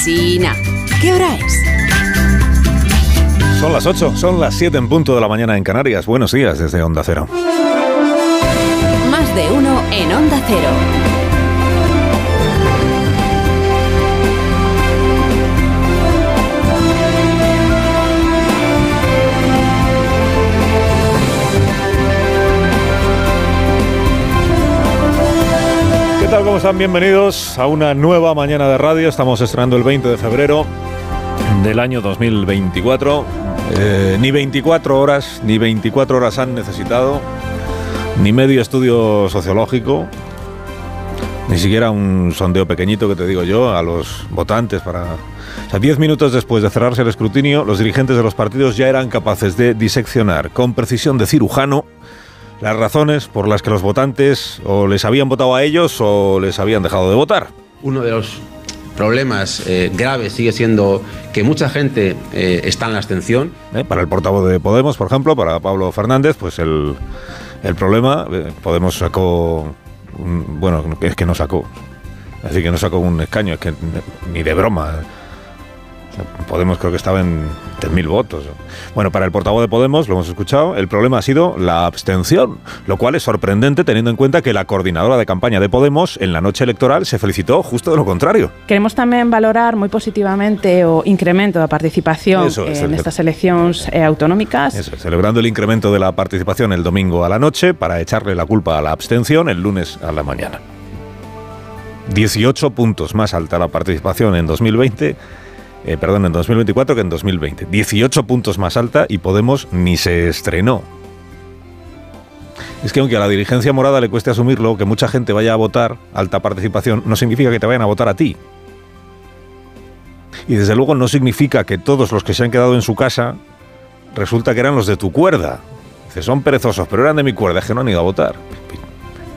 Alsina. ¿Qué hora es? Son las 8, son las 7 en punto de la mañana en Canarias. Buenos días desde Onda Cero. Más de uno en Onda Cero. Tal? ¿Cómo están? Bienvenidos a una nueva mañana de radio. Estamos estrenando el 20 de febrero del año 2024. Eh, ni 24 horas, ni 24 horas han necesitado, ni medio estudio sociológico, ni siquiera un sondeo pequeñito que te digo yo a los votantes para... O 10 minutos después de cerrarse el escrutinio, los dirigentes de los partidos ya eran capaces de diseccionar con precisión de cirujano las razones por las que los votantes o les habían votado a ellos o les habían dejado de votar. Uno de los problemas eh, graves sigue siendo que mucha gente eh, está en la abstención. ¿Eh? Para el portavoz de Podemos, por ejemplo, para Pablo Fernández, pues el, el problema, Podemos sacó, un- bueno, es que no sacó, es decir, que no sacó un escaño, es que ni de broma. Podemos creo que estaba en 3.000 votos. Bueno, para el portavoz de Podemos, lo hemos escuchado, el problema ha sido la abstención, lo cual es sorprendente teniendo en cuenta que la coordinadora de campaña de Podemos en la noche electoral se felicitó justo de lo contrario. Queremos tamén valorar moi positivamente o incremento da participación Eso es, eh, el- nestas eleccións eh, autonómicas. Eso, celebrando el incremento de la participación el domingo a la noche para echarle la culpa a la abstención el lunes a la mañana. 18 puntos más alta la participación en 2020, eh, perdón, en 2024 que en 2020. 18 puntos más alta y Podemos ni se estrenó. Es que aunque a la dirigencia morada le cueste asumirlo, que mucha gente vaya a votar, alta participación, no significa que te vayan a votar a ti. Y desde luego no significa que todos los que se han quedado en su casa resulta que eran los de tu cuerda. Dice, son perezosos, pero eran de mi cuerda, es que no han ido a votar.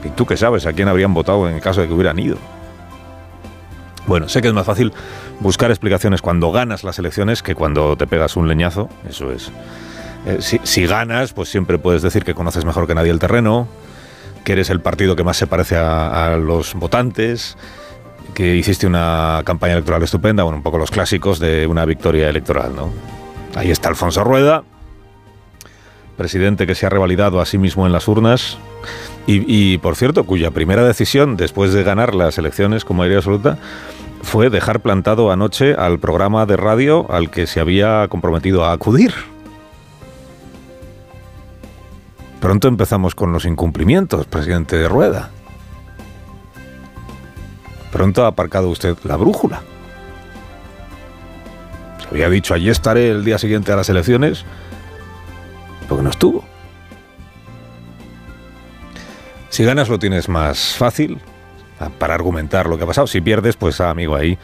¿Y tú qué sabes a quién habrían votado en el caso de que hubieran ido? Bueno, sé que es más fácil buscar explicaciones cuando ganas las elecciones que cuando te pegas un leñazo, eso es. Eh, si, ganas, pues siempre puedes decir que conoces mejor que nadie el terreno, que eres el partido que más se parece a, a los votantes, que hiciste una campaña electoral estupenda, bueno, un poco los clásicos de una victoria electoral, ¿no? Ahí está Alfonso Rueda, presidente que se ha revalidado a sí mismo en las urnas y, por cierto, cuya primera decisión después de ganar las elecciones con mayoría absoluta fue dejar plantado anoche al programa de radio al que se había comprometido a acudir. Pronto empezamos con los incumplimientos, presidente de Rueda. Pronto ha aparcado usted la brújula. Se había dicho, allí estaré el día siguiente a las elecciones, porque no estuvo. Si ganas lo tienes más fácil ah, para argumentar lo que ha pasado. Si pierdes, pues ah, amigo, ahí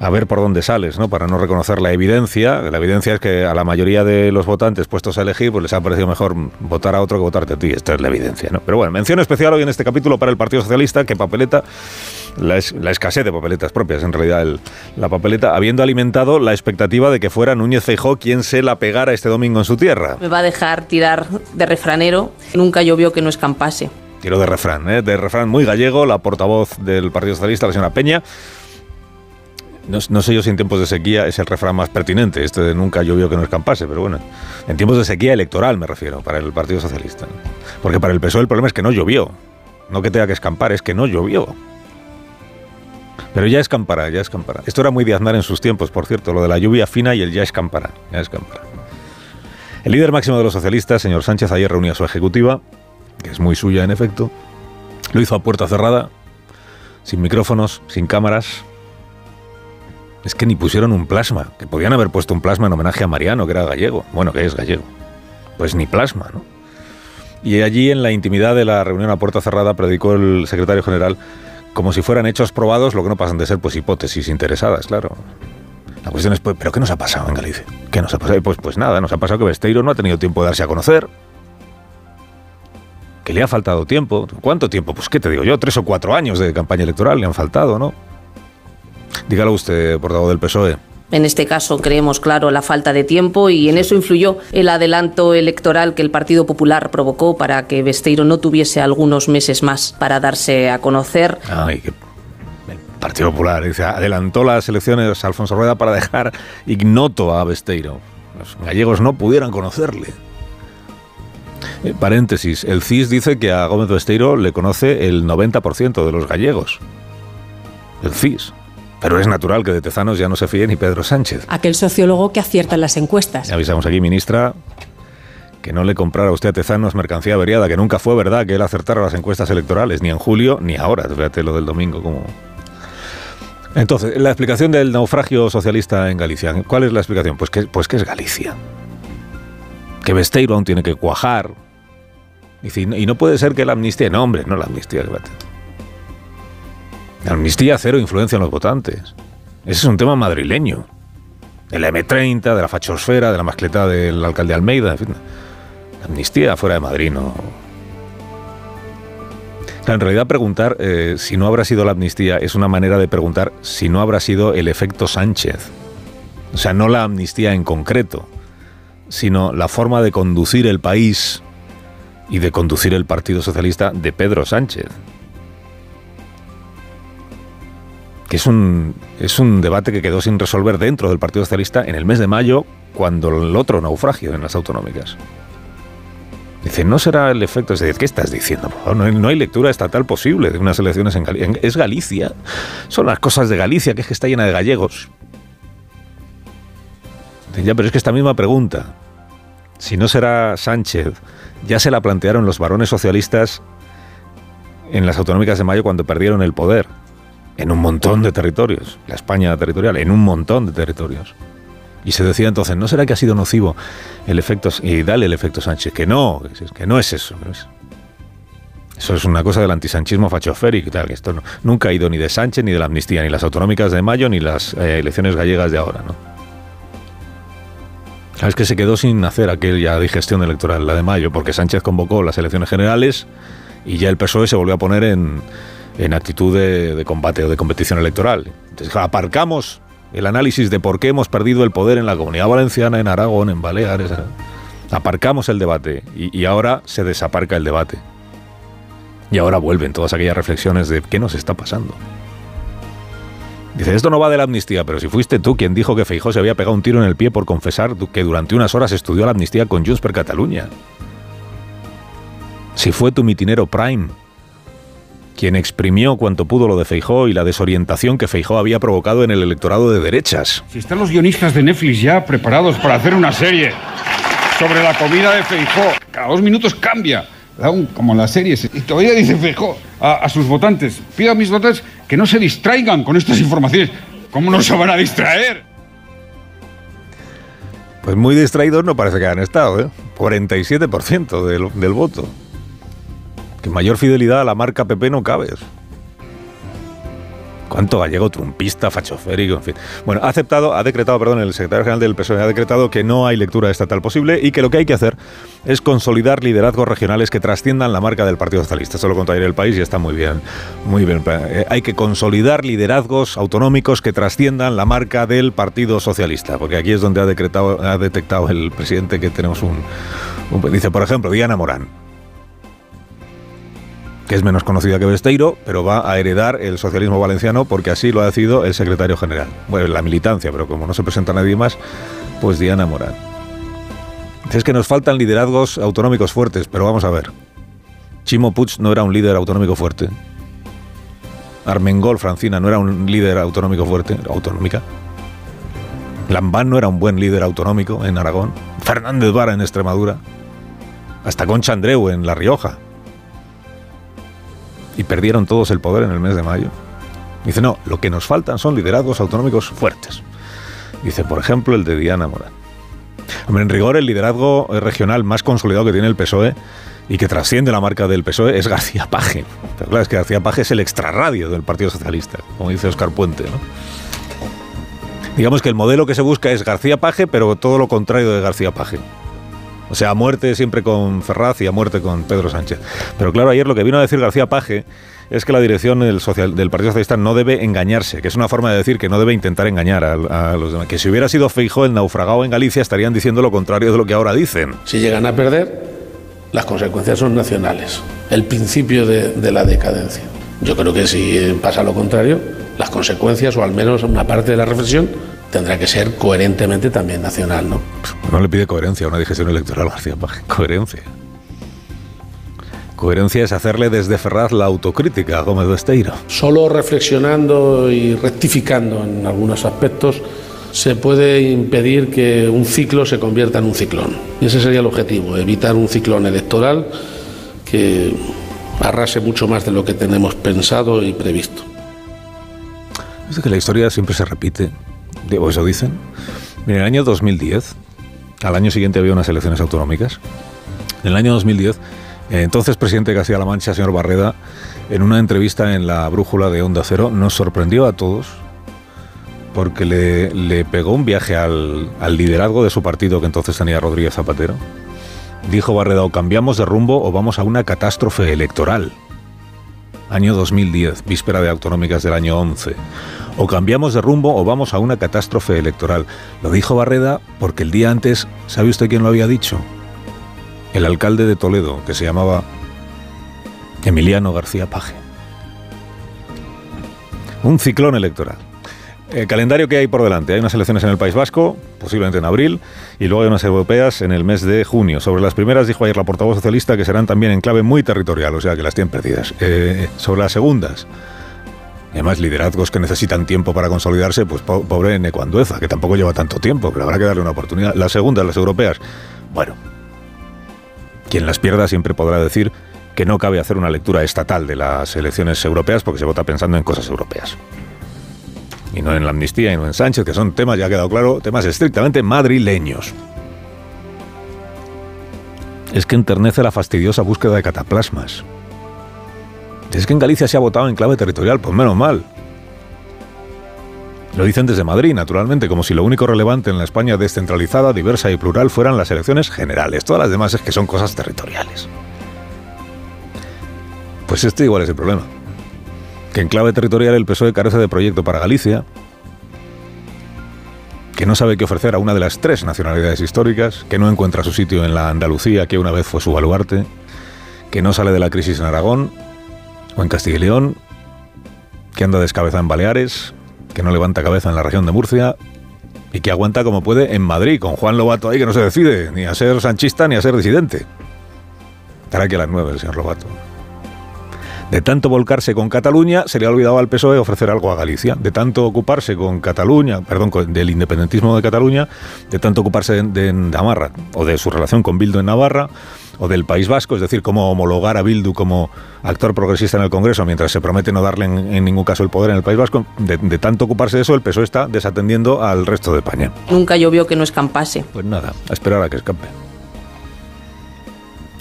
a ver por dónde sales, ¿no? Para no reconocer la evidencia. La evidencia es que a la mayoría de los votantes puestos a elegir, pues les ha parecido mejor votar a otro que votarte a ti. Esta es la evidencia, ¿no? Pero bueno, mención especial hoy en este capítulo para el Partido Socialista, que papeleta, la, es- la escasez de papeletas propias, en realidad, la papeleta, habiendo alimentado la expectativa de que fuera Núñez Feijó quien se la pegara este domingo en su tierra. Me va a dejar tirar de refranero. Nunca llovió que no escampase. Tiro de refrán, ¿eh? de refrán muy gallego, la portavoz del Partido Socialista, la señora Peña. No, sé yo si en tiempos de sequía es el refrán más pertinente, este de nunca llovió que no escampase, pero bueno, en tiempos de sequía electoral me refiero, para el Partido Socialista. Porque para el PSOE el problema es que no llovió, no que tenga que escampar, es que no llovió. Pero ya escampará, ya escampará. Esto era muy de Aznar en sus tiempos, por cierto, lo de la lluvia fina y el ya escampará, ya escampará. El líder máximo de los socialistas, señor Sánchez, ayer reunía a su ejecutiva, que es muy suya en efecto. Lo hizo a puerta cerrada, sin micrófonos, sin cámaras. Es que ni pusieron un plasma, que podían haber puesto un plasma en homenaje a Mariano, que era gallego. Bueno, que es gallego. Pues ni plasma, ¿no? Y allí, en la intimidad de la reunión a puerta cerrada, predicó el secretario general como si fueran hechos probados, lo que no pasan de ser pues hipótesis interesadas, claro. La cuestión es, pues, ¿pero qué nos ha pasado en Galicia? ¿Qué nos ha pasado? Pues, pues nada, nos ha pasado que Besteiro no ha tenido tiempo de darse a conocer, que le ha faltado tiempo. ¿Cuánto tiempo? Pues qué te digo yo, tres o cuatro años de campaña electoral le han faltado, ¿no? Dígalo usted, portavoz del PSOE. En este caso creemos, claro, la falta de tiempo y en eso influyó el adelanto electoral que el Partido Popular provocó para que Besteiro no tuviese algunos meses más para darse a conocer. Ay, qué- Partido Popular, dice, adelantó las elecciones Alfonso Rueda para dejar ignoto a Besteiro. Los gallegos no pudieran conocerle. Eh, paréntesis, el CIS dice que a Gómez Besteiro le conoce el 90% de los gallegos. El CIS. Pero es natural que de Tezanos ya no se fíe ni Pedro Sánchez. Aquel sociólogo que acierta en las encuestas. Ya avisamos aquí, ministra, que no le comprara usted a Tezanos mercancía averiada, que nunca fue verdad que él acertara las encuestas electorales, ni en julio ni ahora. Fíjate lo del domingo, como. Entonces, la explicación del naufragio socialista en Galicia. ¿Cuál es la explicación? Pues que, pues que es Galicia. Que Besteiro aún tiene que cuajar. Y, no puede ser que la amnistía. No, hombre, no la amnistía. La amnistía cero influencia en los votantes. Ese es un tema madrileño. De la M30, de la fachosfera, de la mascleta del alcalde Almeida, en fin. La amnistía fuera de Madrid no. En realidad preguntar eh, si no habrá sido la amnistía es una manera de preguntar si no habrá sido el efecto Sánchez. O sea, no la amnistía en concreto, sino la forma de conducir el país y de conducir el Partido Socialista de Pedro Sánchez. que es un, es un debate que quedó sin resolver dentro del Partido Socialista en el mes de mayo, cuando el otro naufragio en las autonómicas. Dice, no será el efecto. Es decir, ¿qué estás diciendo? No no hay lectura estatal posible de unas elecciones en Galicia. Es Galicia. Son las cosas de Galicia, que es que está llena de gallegos. Ya, pero es que esta misma pregunta, si no será Sánchez, ya se la plantearon los varones socialistas en las autonómicas de mayo cuando perdieron el poder en un montón de territorios, la España territorial, en un montón de territorios. Y se decía entonces, ¿no será que ha sido nocivo el efecto, y dale el efecto Sánchez? Que no, que no es eso. Eso es una cosa del antisanchismo fachoférico y tal. Esto nunca ha ido ni de Sánchez, ni de la amnistía, ni las autonómicas de mayo, ni las eh, elecciones gallegas de ahora, ¿no? Es que se quedó sin hacer aquella digestión electoral, la de mayo, porque Sánchez convocó las elecciones generales y ya el PSOE se volvió a poner en, en actitud de, combate o de competición electoral. Entonces, aparcamos el análisis de por qué hemos perdido el poder en la comunidad valenciana, en Aragón, en Baleares. Aparcamos el debate y, ahora se desaparca el debate. Y ahora vuelven todas aquellas reflexiones de qué nos está pasando. Dice, esto no va de la amnistía, pero si fuiste tú quien dijo que Feijó se había pegado un tiro en el pie por confesar que durante unas horas estudió la amnistía con Junts per Cataluña. Si fue tu mitinero Prime quien exprimió cuanto pudo lo de Feijó y la desorientación que Feijó había provocado en el electorado de derechas. Si están los guionistas de Netflix ya preparados para hacer una serie sobre la comida de Feijó, cada dos minutos cambia, como en las series, y todavía dice Feijó a, sus votantes, pido a mis votantes que no se distraigan con estas informaciones. ¿Cómo no se van a distraer? Pues muy distraídos no parece que hayan estado, ¿eh? 47% del, del voto que mayor fidelidad a la marca PP no cabe. ¿Cuánto gallego trumpista, fachoférico, en fin? Bueno, ha aceptado, ha decretado, perdón, el secretario general del PSOE ha decretado que no hay lectura estatal posible y que lo que hay que hacer es consolidar liderazgos regionales que trasciendan la marca del Partido Socialista. Eso lo contaría el país y está muy bien, muy bien. Eh, hay que consolidar liderazgos autonómicos que trasciendan la marca del Partido Socialista, porque aquí es donde ha decretado, ha detectado el presidente que tenemos un dice, por ejemplo, Diana Morán que es menos conocida que Besteiro, pero va a heredar el socialismo valenciano porque así lo ha decidido el secretario general. Bueno, la militancia, pero como no se presenta nadie más, pues Diana Morán. Es que nos faltan liderazgos autonómicos fuertes, pero vamos a ver. Chimo Puig no era un líder autonómico fuerte. Armengol, Francina, no era un líder autonómico fuerte, autonómica. Lambán no era un buen líder autonómico en Aragón. Fernández Vara en Extremadura. Hasta Concha Andreu en La Rioja y perdieron todos el poder en el mes de mayo. Dice, no, lo que nos faltan son liderazgos autonómicos fuertes. Dice, por ejemplo, el de Diana Morán. En rigor, el liderazgo regional más consolidado que tiene el PSOE y que trasciende la marca del PSOE es García Paje. Pero claro, es que García Paje es el extrarradio del Partido Socialista, como dice Oscar Puente. Digamos que el modelo que se busca es García Paje, pero todo lo contrario de García Paje. O sea, a muerte siempre con Ferraz y a muerte con Pedro Sánchez. Pero claro, ayer lo que vino a decir García Paje es que la dirección del, social, del Partido Socialista no debe engañarse, que es una forma de decir que no debe intentar engañar a, los demás. Que si hubiera sido Feijó el naufragado en Galicia estarían diciendo lo contrario de lo que ahora dicen. Si llegan a perder, las consecuencias son nacionales. El principio de, de la decadencia. Yo creo que si pasa lo contrario, las consecuencias, o al menos una parte de la reflexión, tendrá que ser coherentemente también nacional, ¿no? No le pide coherencia a una digestión electoral, García Paje. Coherencia. Coherencia es hacerle desde Ferraz la autocrítica a Gómez Besteiro. Solo reflexionando y rectificando en algunos aspectos se puede impedir que un ciclo se convierta en un ciclón. Y ese sería el objetivo, evitar un ciclón electoral que arrase mucho más de lo que tenemos pensado y previsto. Es que la historia siempre se repite, o eso dicen. En el año 2010, al año siguiente había unas elecciones autonómicas. En el año 2010 entonces, presidente de Castilla-La Mancha, señor Barreda, en una entrevista en la brújula de Onda Cero, nos sorprendió a todos porque le, pegó un viaje al, liderazgo de su partido que entonces tenía Rodríguez Zapatero. Dijo Barreda, o cambiamos de rumbo o vamos a una catástrofe electoral. Año 2010, víspera de autonómicas del año 11. O cambiamos de rumbo o vamos a una catástrofe electoral. Lo dijo Barreda porque el día antes, ¿sabe usted quién lo había dicho? el alcalde de Toledo, que se llamaba Emiliano García Paje. Un ciclón electoral. El calendario que hay por delante. Hay unas elecciones en el País Vasco, posiblemente en abril, y luego hay unas europeas en el mes de junio. Sobre las primeras dijo ayer la portavoz socialista que serán también en clave muy territorial, o sea que las tienen perdidas. Eh, sobre las segundas, además liderazgos que necesitan tiempo para consolidarse, pues pobre Necuandueza, que tampoco lleva tanto tiempo, pero habrá que darle una oportunidad. Las segundas, las europeas, bueno, quien las pierda siempre podrá decir que no cabe hacer una lectura estatal de las elecciones europeas porque se vota pensando en cosas europeas. Y no en la amnistía y no en Sánchez, que son temas, ya ha quedado claro, temas estrictamente madrileños. Es que enternece la fastidiosa búsqueda de cataplasmas. Es que en Galicia se ha votado en clave territorial, pues menos mal. Lo dicen desde Madrid, naturalmente, como si lo único relevante en la España descentralizada, diversa y plural fueran las elecciones generales. Todas las demás es que son cosas territoriales. Pues este igual es el problema. Que en clave territorial el PSOE carece de proyecto para Galicia, que no sabe qué ofrecer a una de las tres nacionalidades históricas, que no encuentra su sitio en la Andalucía, que una vez fue su baluarte, que no sale de la crisis en Aragón o en Castilla y León, que anda descabezado en Baleares, que no levanta cabeza en la región de Murcia y que aguanta como puede en Madrid, con Juan Lobato ahí que no se decide ni a ser sanchista ni a ser disidente. Estará aquí a las nueve el señor Lobato. De tanto volcarse con Cataluña, se le ha olvidado al PSOE ofrecer algo a Galicia. De tanto ocuparse con Cataluña, perdón, del independentismo de Cataluña, de tanto ocuparse de, Navarra o de su relación con Bildo en Navarra, o del País Vasco, es decir, cómo homologar a Bildu como actor progresista en el Congreso mientras se promete no darle en, ningún caso el poder en el País Vasco, de, tanto ocuparse de eso, el PSOE está desatendiendo al resto de España. Nunca llovió que no escampase. Pues nada, a esperar a que escampe.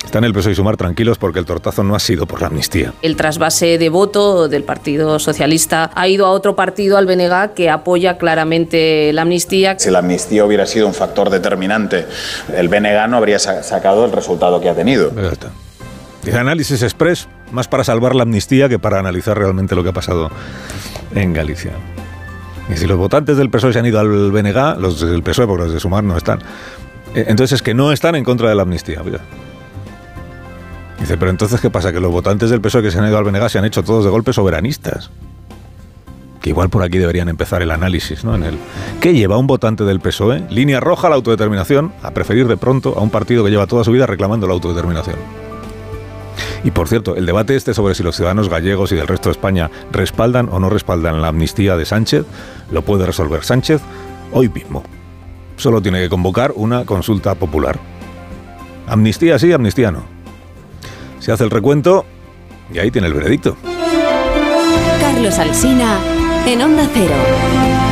Están el PSOE y Sumar tranquilos porque el tortazo no ha sido por la amnistía. El trasvase de voto del Partido Socialista ha ido a otro partido, al BNG, que apoya claramente la amnistía. Si la amnistía hubiera sido un factor determinante, el BNG no habría sacado el resultado que ha tenido. Dice análisis express, más para salvar la amnistía que para analizar realmente lo que ha pasado en Galicia. Y si los votantes del PSOE se han ido al BNG, los del PSOE, porque los de Sumar no están, eh, entonces es que no están en contra de la amnistía. Dice, pero entonces, ¿qué pasa? Que los votantes del PSOE que se han ido al Benegas se han hecho todos de golpe soberanistas. Que igual por aquí deberían empezar el análisis, ¿no? En el ¿Qué lleva un votante del PSOE? Línea roja la autodeterminación, a preferir de pronto a un partido que lleva toda su vida reclamando la autodeterminación. Y por cierto, el debate este sobre si los ciudadanos gallegos y del resto de España respaldan o no respaldan la amnistía de Sánchez, lo puede resolver Sánchez hoy mismo. Solo tiene que convocar una consulta popular. Amnistía sí, amnistía no. Se hace el recuento y ahí tiene el veredicto. Carlos Alsina en Onda Cero.